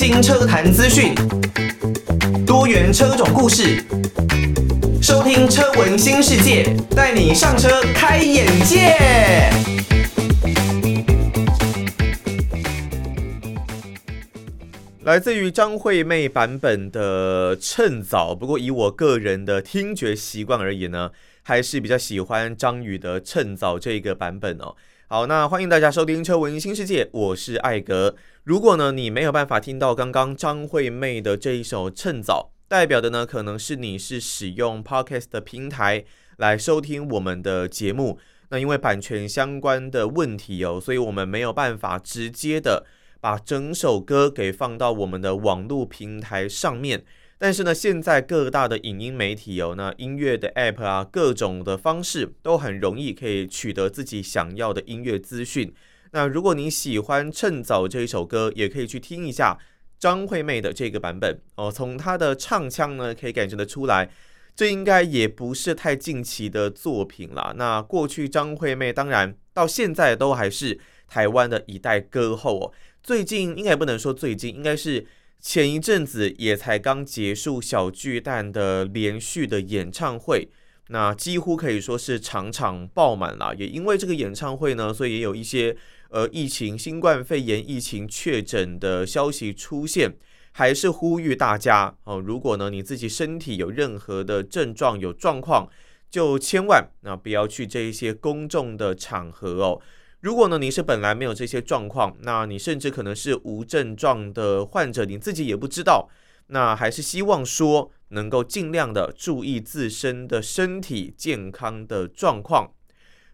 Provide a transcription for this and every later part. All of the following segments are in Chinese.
新车坛资讯，多元车种故事，收听车闻新世界，带你上车开眼界。来自于张惠妹版本的《趁早》，不过以我个人的听觉习惯而言呢，还是比较喜欢张宇的《趁早》这个版本哦。好，那欢迎大家收听《车闻新世界》，我是艾格。如果呢你没有办法听到刚刚张惠妹的这一首《趁早》，代表的呢可能是你是使用 Podcast 的平台来收听我们的节目。那因为版权相关的问题哦，所以我们没有办法直接的把整首歌给放到我们的网络平台上面。但是呢，现在各大的影音媒体有、哦、那音乐的 App 啊，各种的方式都很容易可以取得自己想要的音乐资讯。那如果你喜欢《趁早》这一首歌，也可以去听一下张惠妹的这个版本哦。从她的唱腔呢，可以感觉得出来，这应该也不是太近期的作品了。那过去张惠妹当然到现在都还是台湾的一代歌后哦。最近应该也不能说最近，应该是。前一阵子也才刚结束小巨蛋的连续的演唱会，那几乎可以说是场场爆满了。也因为这个演唱会呢，所以也有一些呃疫情、新冠肺炎疫情确诊的消息出现。还是呼吁大家哦，如果呢你自己身体有任何的症状、有状况，就千万那不要去这一些公众的场合哦。如果呢，你是本来没有这些状况，那你甚至可能是无症状的患者，你自己也不知道，那还是希望说能够尽量的注意自身的身体健康的状况。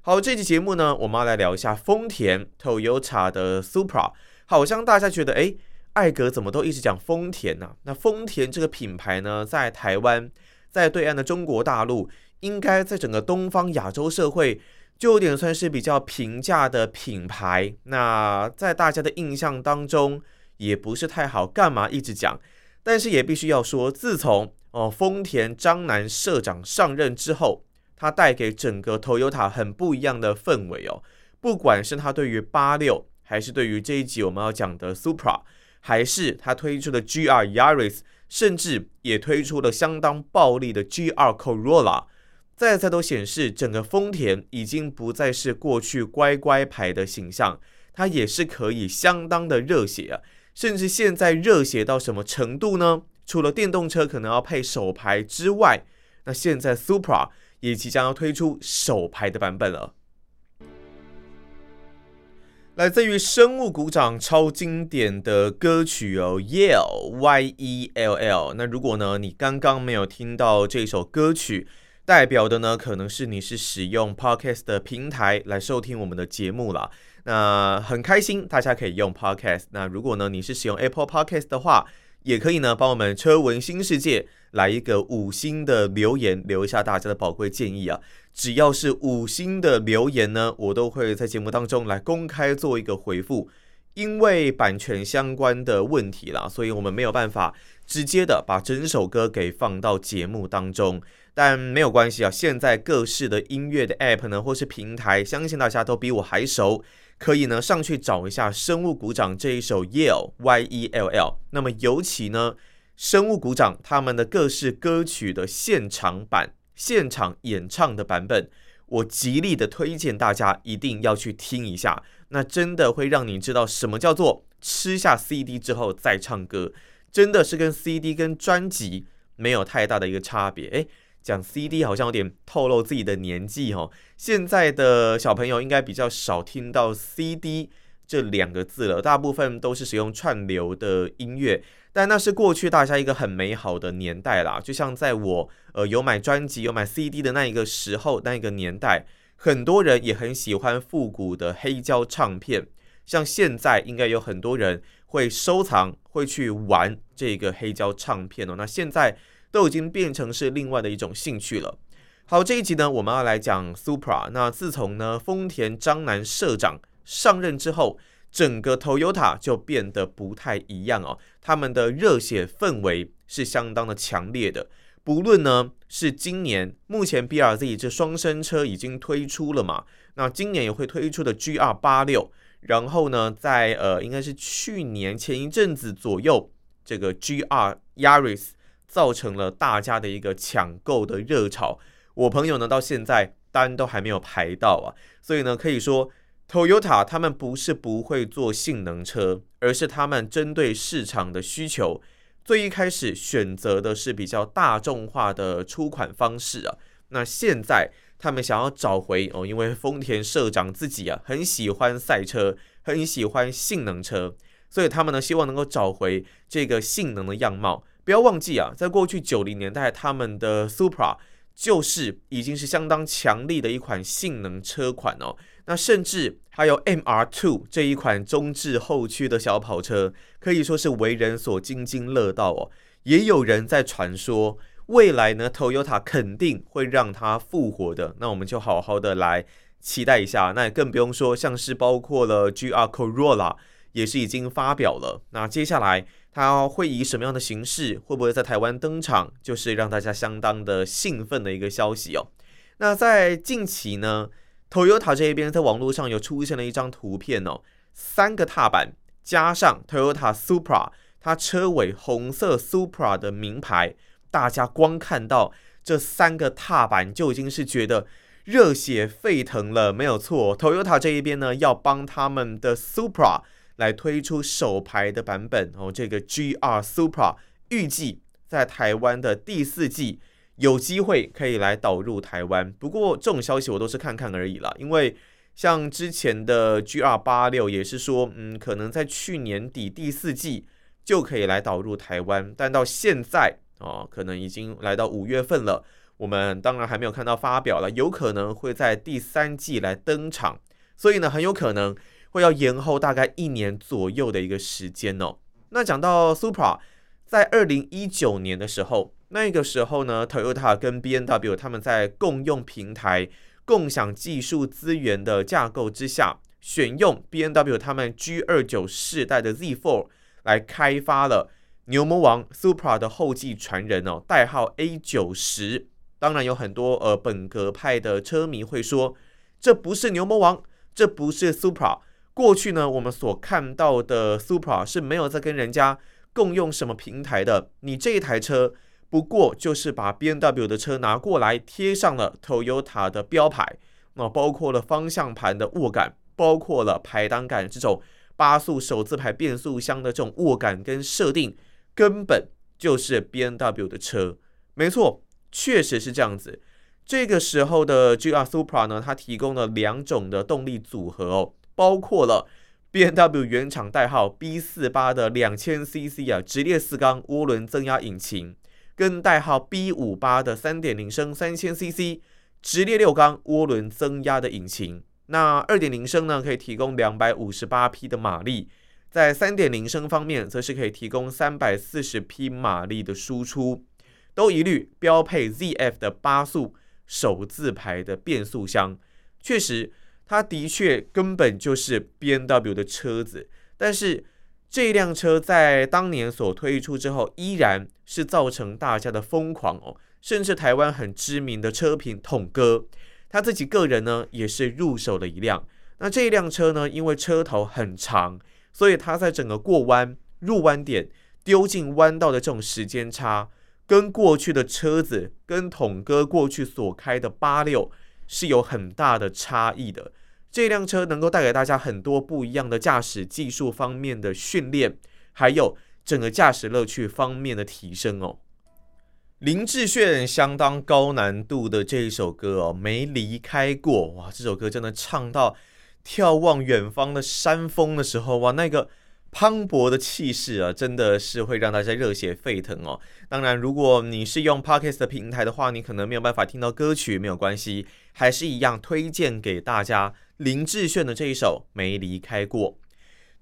好，这期节目呢，我们要来聊一下丰田 Toyota 的 Supra。好像大家觉得，哎，艾格怎么都一直讲丰田呢？那丰田这个品牌呢，在台湾，在对岸的中国大陆，应该在整个东方亚洲社会。就有点算是比较平价的品牌，那在大家的印象当中也不是太好，干嘛一直讲？但是也必须要说，自从哦丰田章男社长上任之后，他带给整个 Toyota 很不一样的氛围哦。不管是他对于八六，还是对于这一集我们要讲的 Supra，还是他推出的 GR Yaris，甚至也推出了相当暴力的 GR Corolla。再再都显示，整个丰田已经不再是过去乖乖牌的形象，它也是可以相当的热血啊！甚至现在热血到什么程度呢？除了电动车可能要配手牌之外，那现在 Supra 也即将要推出手牌的版本了。来自于生物股长超经典的歌曲哦，Yell Y E L L。那如果呢，你刚刚没有听到这首歌曲，代表的呢，可能是你是使用 Podcast 的平台来收听我们的节目了。那很开心，大家可以用 Podcast。那如果呢，你是使用 Apple Podcast 的话，也可以呢，帮我们车闻新世界来一个五星的留言，留一下大家的宝贵建议啊。只要是五星的留言呢，我都会在节目当中来公开做一个回复。因为版权相关的问题啦，所以我们没有办法直接的把整首歌给放到节目当中。但没有关系啊，现在各式的音乐的 App 呢，或是平台，相信大家都比我还熟，可以呢上去找一下《生物股长》这一首 Yell Y E L L。那么尤其呢，《生物股长》他们的各式歌曲的现场版、现场演唱的版本，我极力的推荐大家一定要去听一下，那真的会让你知道什么叫做吃下 CD 之后再唱歌，真的是跟 CD 跟专辑没有太大的一个差别，诶。讲 CD 好像有点透露自己的年纪哦。现在的小朋友应该比较少听到 CD 这两个字了，大部分都是使用串流的音乐。但那是过去大家一个很美好的年代啦。就像在我呃有买专辑、有买 CD 的那一个时候，那一个年代，很多人也很喜欢复古的黑胶唱片。像现在应该有很多人会收藏、会去玩这个黑胶唱片哦。那现在。都已经变成是另外的一种兴趣了。好，这一集呢，我们要来讲 Supra。那自从呢，丰田章男社长上任之后，整个 Toyota 就变得不太一样哦。他们的热血氛围是相当的强烈的。不论呢是今年目前 BRZ 这双生车已经推出了嘛，那今年也会推出的 GR 八六，然后呢，在呃应该是去年前一阵子左右这个 GR Yaris 造成了大家的一个抢购的热潮。我朋友呢，到现在单都还没有排到啊，所以呢，可以说 Toyota 他们不是不会做性能车，而是他们针对市场的需求，最一开始选择的是比较大众化的出款方式啊。那现在他们想要找回哦，因为丰田社长自己啊很喜欢赛车，很喜欢性能车，所以他们呢希望能够找回这个性能的样貌。不要忘记啊，在过去九零年代，他们的 Supra 就是已经是相当强力的一款性能车款哦。那甚至还有 MR Two 这一款中置后驱的小跑车，可以说是为人所津津乐道哦。也有人在传说，未来呢，Toyota 肯定会让它复活的。那我们就好好的来期待一下。那也更不用说，像是包括了 GR Corolla 也是已经发表了。那接下来它会以什么样的形式，会不会在台湾登场，就是让大家相当的兴奋的一个消息哦。那在近期呢，Toyota 这一边在网络上有出现了一张图片哦，三个踏板加上 Toyota Supra，它车尾红色 Supra 的名牌。大家光看到这三个踏板就已经是觉得热血沸腾了，没有错。Toyota 这一边呢，要帮他们的 Supra 来推出首排的版本哦，这个 GR Supra 预计在台湾的第四季有机会可以来导入台湾。不过这种消息我都是看看而已啦，因为像之前的 GR 八六也是说，嗯，可能在去年底第四季就可以来导入台湾，但到现在。哦，可能已经来到五月份了，我们当然还没有看到发表了，有可能会在第三季来登场，所以呢，很有可能会要延后大概一年左右的一个时间哦。那讲到 Supra，在二零一九年的时候，那个时候呢，Toyota 跟 B N W 他们在共用平台、共享技术资源的架构之下，选用 B N W 他们 G 二九世代的 Z4 来开发了。牛魔王 Supra 的后继传人哦，代号 A 九十。当然有很多呃本格派的车迷会说，这不是牛魔王，这不是 Supra。过去呢，我们所看到的 Supra 是没有在跟人家共用什么平台的。你这一台车不过就是把 BMW 的车拿过来贴上了 Toyota 的标牌，那包括了方向盘的握感，包括了排挡杆这种八速手自排变速箱的这种握感跟设定。根本就是 BMW 的车，没错，确实是这样子。这个时候的 GR Supra 呢，它提供了两种的动力组合哦，包括了 BMW 原厂代号 B 四八的两千 CC 啊直列四缸涡轮增压引擎，跟代号 B 五八的三点零升三千 CC 直列六缸涡轮增压的引擎。那二点零升呢，可以提供两百五十八匹的马力。在三点零升方面，则是可以提供三百四十匹马力的输出，都一律标配 ZF 的八速手自排的变速箱。确实，它的确根本就是 BMW 的车子，但是这辆车在当年所推出之后，依然是造成大家的疯狂哦。甚至台湾很知名的车评统哥，他自己个人呢也是入手了一辆。那这一辆车呢，因为车头很长。所以它在整个过弯、入弯点、丢进弯道的这种时间差，跟过去的车子、跟统哥过去所开的八六是有很大的差异的。这辆车能够带给大家很多不一样的驾驶技术方面的训练，还有整个驾驶乐趣方面的提升哦。林志炫相当高难度的这一首歌哦，没离开过哇！这首歌真的唱到。眺望远方的山峰的时候，哇，那个磅礴的气势啊，真的是会让大家热血沸腾哦。当然，如果你是用 Podcast 的平台的话，你可能没有办法听到歌曲，没有关系，还是一样推荐给大家林志炫的这一首《没离开过》。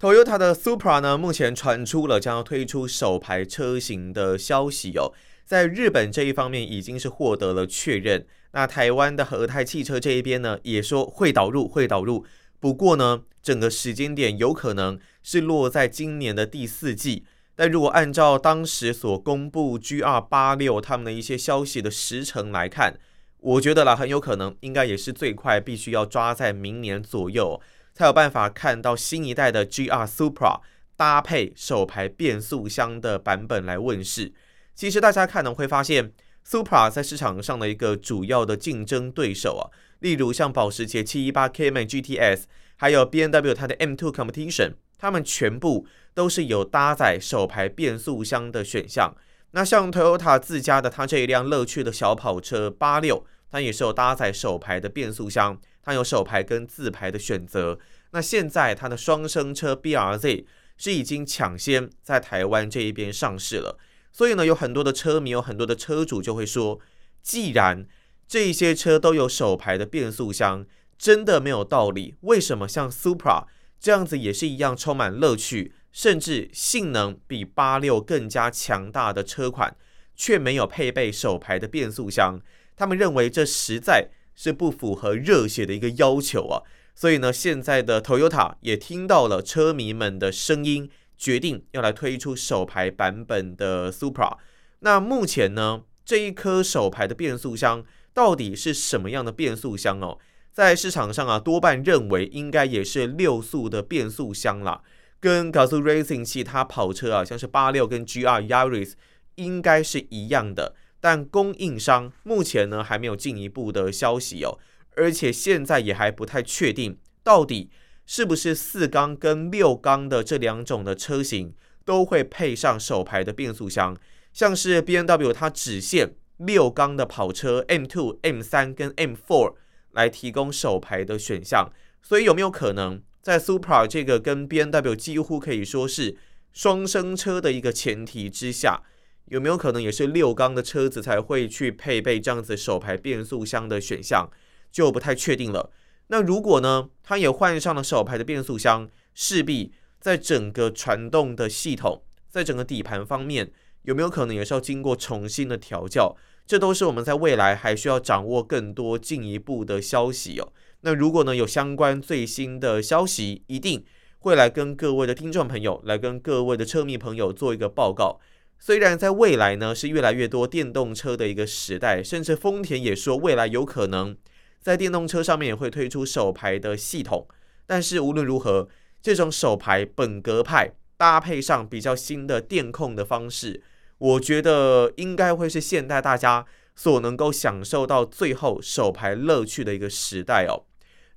Toyota 的 Supra 呢，目前传出了将要推出首排车型的消息哦，在日本这一方面已经是获得了确认。那台湾的和泰汽车这一边呢，也说会导入，会导入。不过呢，整个时间点有可能是落在今年的第四季。但如果按照当时所公布 GR86 他们的一些消息的时程来看，我觉得啦，很有可能应该也是最快必须要抓在明年左右，才有办法看到新一代的 GR Supra 搭配手排变速箱的版本来问世。其实大家看呢会发现，Supra 在市场上的一个主要的竞争对手啊，例如像保时捷718 Cayman GTS，还有 BMW 它的 M2 Competition，它们全部都是有搭载手排变速箱的选项。那像 Toyota 自家的它这一辆乐趣的小跑车八六，它也是有搭载手排的变速箱，它有手排跟自排的选择。那现在它的双生车 BRZ 是已经抢先在台湾这一边上市了，所以呢，有很多的车迷，有很多的车主就会说，既然这些车都有手排的变速箱，真的没有道理，为什么像 Supra 这样子也是一样充满乐趣，甚至性能比八六更加强大的车款，却没有配备手排的变速箱？他们认为这实在是不符合热血的一个要求啊。所以呢，现在的 Toyota 也听到了车迷们的声音，决定要来推出手排版本的 Supra。那目前呢，这一颗手排的变速箱到底是什么样的变速箱哦？在市场上啊，多半认为应该也是六速的变速箱啦，跟 Gazoo Racing 其他跑车啊，像是八六跟 GR Yaris 应该是一样的。但供应商目前呢，还没有进一步的消息哦。而且现在也还不太确定，到底是不是四缸跟六缸的这两种的车型都会配上手排的变速箱。像是 BMW 它只限六缸的跑车 M2、M3 跟 M four 来提供手排的选项，所以有没有可能在 Supra 这个跟 BMW 几乎可以说是双生车的一个前提之下，有没有可能也是六缸的车子才会去配备这样子手排变速箱的选项？就不太确定了。那如果呢，它也换上了手排的变速箱，势必在整个传动的系统，在整个底盘方面，有没有可能也是要经过重新的调教？这都是我们在未来还需要掌握更多进一步的消息哦。那如果呢，有相关最新的消息，一定会来跟各位的听众朋友，来跟各位的车迷朋友做一个报告。虽然在未来呢，是越来越多电动车的一个时代，甚至丰田也说未来有可能。在电动车上面也会推出手排的系统，但是无论如何，这种手排本格派搭配上比较新的电控的方式，我觉得应该会是现代大家所能够享受到最后手牌乐趣的一个时代哦。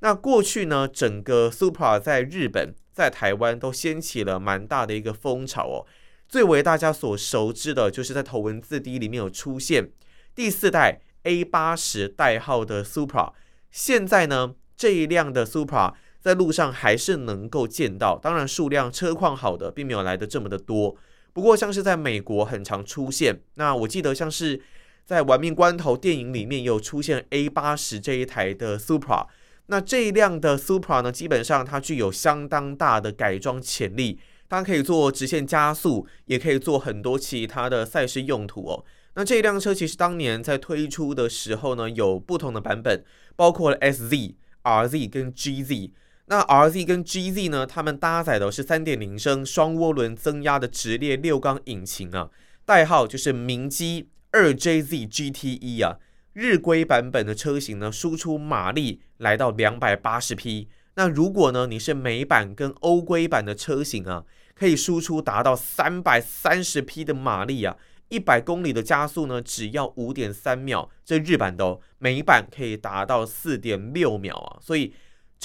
那过去呢，整个 Supra 在日本、在台湾都掀起了蛮大的一个风潮哦。最为大家所熟知的就是在头文字 D 里面有出现第四代。A 八十代号的 Supra，现在呢，这一辆的 Supra 在路上还是能够见到，当然数量车况好的并没有来得这么的多。不过像是在美国很常出现，那我记得像是在《玩命关头》电影里面有出现 A 八十这一台的 Supra，那这一辆的 Supra 呢，基本上它具有相当大的改装潜力，它可以做直线加速，也可以做很多其他的赛事用途哦。那这一辆车其实当年在推出的时候呢，有不同的版本，包括了 SZ、RZ 跟 GZ。那 RZ 跟 GZ 呢，它们搭载的是三点零升双涡轮增压的直列六缸引擎啊，代号就是明基二 JZ GTE 啊。日规版本的车型呢，输出马力来到两百八十匹。那如果呢，你是美版跟欧规版的车型啊，可以输出达到三百三十匹的马力啊。一百公里的加速呢，只要五点三秒，这日版的哦，美版可以达到四点六秒啊！所以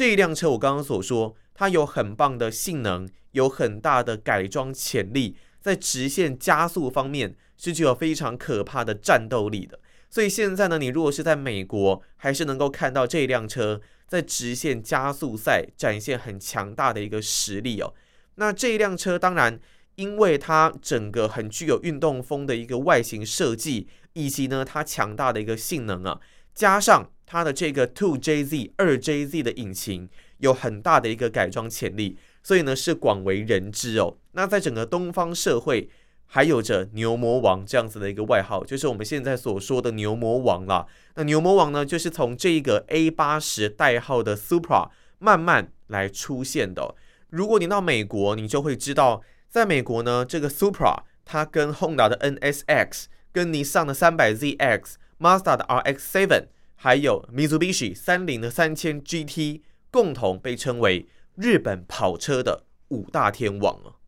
这一辆车我刚刚所说，它有很棒的性能，有很大的改装潜力，在直线加速方面是具有非常可怕的战斗力的。所以现在呢，你如果是在美国，还是能够看到这一辆车在直线加速赛展现很强大的一个实力哦。那这一辆车当然。因为它整个很具有运动风的一个外形设计，以及呢它强大的一个性能啊，加上它的这个 Two JZ 二 JZ 的引擎有很大的一个改装潜力，所以呢是广为人知哦。那在整个东方社会，还有着牛魔王这样子的一个外号，就是我们现在所说的牛魔王啦。那牛魔王呢，就是从这个 A 八十代号的 Supra 慢慢来出现的。如果你到美国，你就会知道。在美国呢，这个 Supra 它跟 Honda 的 NSX、跟尼桑的 300ZX、Mazda 的 RX-7，还有 Mitsubishi 三菱的三千 GT，共同被称为日本跑车的五大天王啊。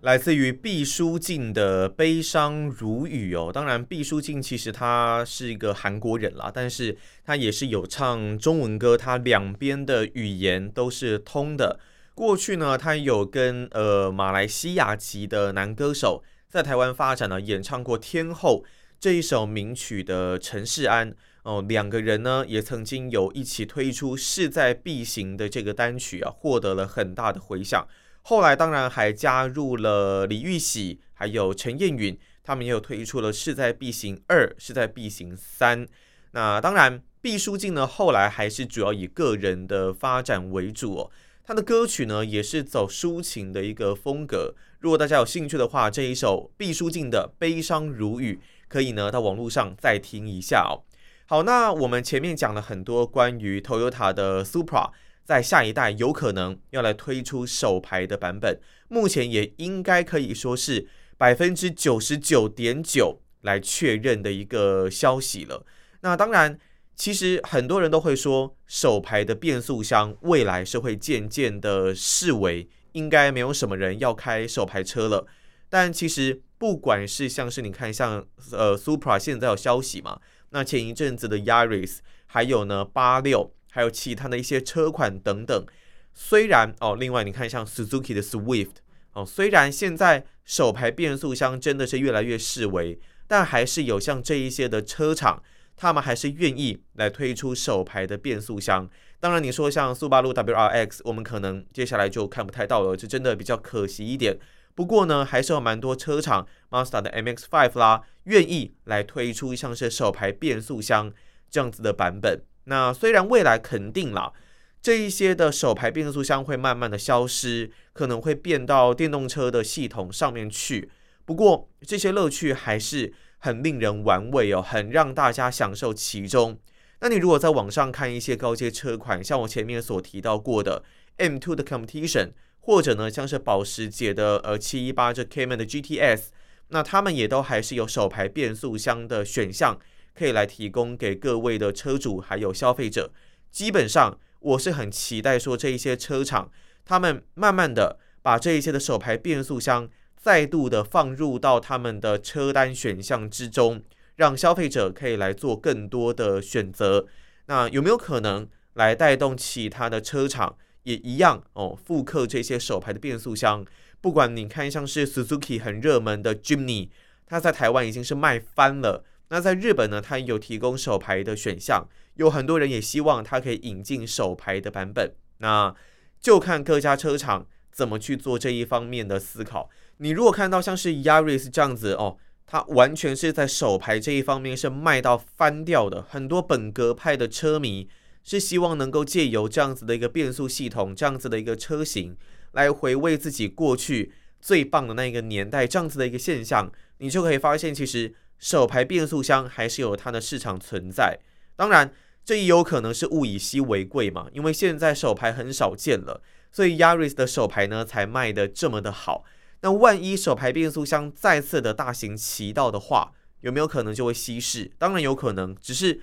来自于毕书尽的悲伤如雨哦。当然，毕书尽其实他是一个韩国人啦，但是他也是有唱中文歌，他两边的语言都是通的。过去呢，他有跟呃马来西亚籍的男歌手在台湾发展呢，演唱过《天后》这一首名曲的陈世安哦，两个人呢也曾经有一起推出《势在必行》的这个单曲啊，获得了很大的回响。后来当然还加入了李玉玺，还有陈彦允，他们也有推出了《势在必行二》《势在必行三》。那当然，毕书尽呢后来还是主要以个人的发展为主哦。他的歌曲呢，也是走抒情的一个风格。如果大家有兴趣的话，这一首毕书尽的《悲伤如雨》，可以呢到网络上再听一下哦。好，那我们前面讲了很多关于 Toyota 的 Supra，在下一代有可能要来推出手排的版本，目前也应该可以说是百分之九十九点九来确认的一个消息了。那当然。其实很多人都会说，手排的变速箱未来是会渐渐的式微，应该没有什么人要开手排车了。但其实不管是像是你看像呃 Supra 现在有消息嘛，那前一阵子的 Yaris，还有呢八六，还有其他的一些车款等等，虽然哦，另外你看像 Suzuki 的 Swift 哦，虽然现在手排变速箱真的是越来越式微，但还是有像这一些的车厂。他们还是愿意来推出手排的变速箱。当然，你说像速霸陆 WRX，我们可能接下来就看不太到了，这真的比较可惜一点。不过呢，还是有蛮多车厂，Mazda 的 MX-5 啦，愿意来推出像是手排变速箱这样子的版本。那虽然未来肯定啦，这一些的手排变速箱会慢慢的消失，可能会变到电动车的系统上面去。不过这些乐趣还是。很令人玩味哦，很让大家享受其中。那你如果在网上看一些高阶车款，像我前面所提到过的 M2 的 Competition，或者呢像是保时捷的呃718这 Cayman 的 GTS，那他们也都还是有手排变速箱的选项，可以来提供给各位的车主还有消费者。基本上我是很期待说这一些车厂，他们慢慢的把这一些的手排变速箱。再度的放入到他们的车单选项之中，让消费者可以来做更多的选择。那有没有可能来带动其他的车厂也一样哦？复刻这些手排的变速箱？不管你看像是 Suzuki 很热门的 Jimny，它在台湾已经是卖翻了。那在日本呢，它有提供手排的选项，有很多人也希望它可以引进手排的版本。那就看各家车厂怎么去做这一方面的思考。你如果看到像是 Yaris 这样子哦，它完全是在手排这一方面是卖到翻掉的。很多本格派的车迷是希望能够借由这样子的一个变速系统，这样子的一个车型来回味自己过去最棒的那个年代。这样子的一个现象，你就可以发现，其实手排变速箱还是有它的市场存在。当然，这也有可能是物以稀为贵嘛，因为现在手排很少见了，所以 Yaris 的手排呢才卖得这么的好。那万一手排变速箱再次的大行其道的话，有没有可能就会稀释？当然有可能，只是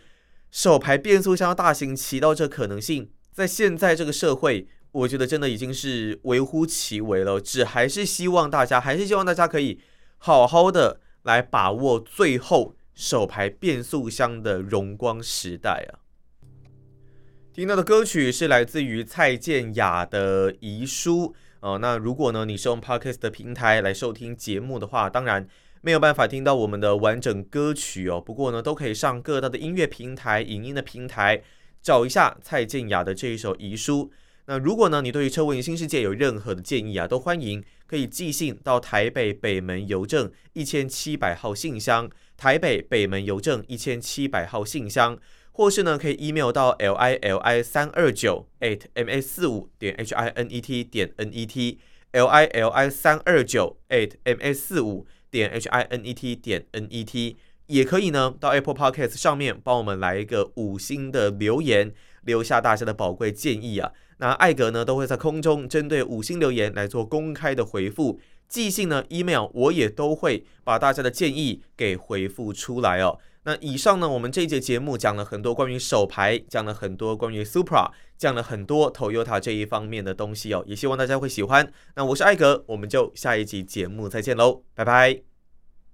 手排变速箱大行其道这可能性，在现在这个社会，我觉得真的已经是微乎其微了。只还是希望大家，还是希望大家可以好好的来把握最后手排变速箱的荣光时代啊！听到的歌曲是来自于蔡健雅的《遗书》。哦，那如果呢，你是用 Podcast 的平台来收听节目的话，当然没有办法听到我们的完整歌曲哦。不过呢，都可以上各大的音乐平台、影音的平台找一下蔡健雅的这一首《遗书》。那如果呢，你对于车文新世界有任何的建议啊，都欢迎可以寄信到台北北门邮政一千七百号信箱，台北北门邮政一千七百号信箱。或是呢，可以 email 到 l i l i 三二九 at m a 四五点 h i n e t 点 n e t l i l i 三二九 at m a 四五点 h i n e t 点 n e t 也可以呢，到 Apple Podcast 上面帮我们来一个五星的留言，留下大家的宝贵建议啊。那艾格呢，都会在空中针对五星留言来做公开的回复，寄信呢，email 我也都会把大家的建议给回复出来哦。那以上呢，我们这一节节目讲了很多关于手牌，讲了很多关于 Supra，讲了很多 Toyota 这一方面的东西哦，也希望大家会喜欢。那我是艾格，我们就下一集节目再见喽，拜拜。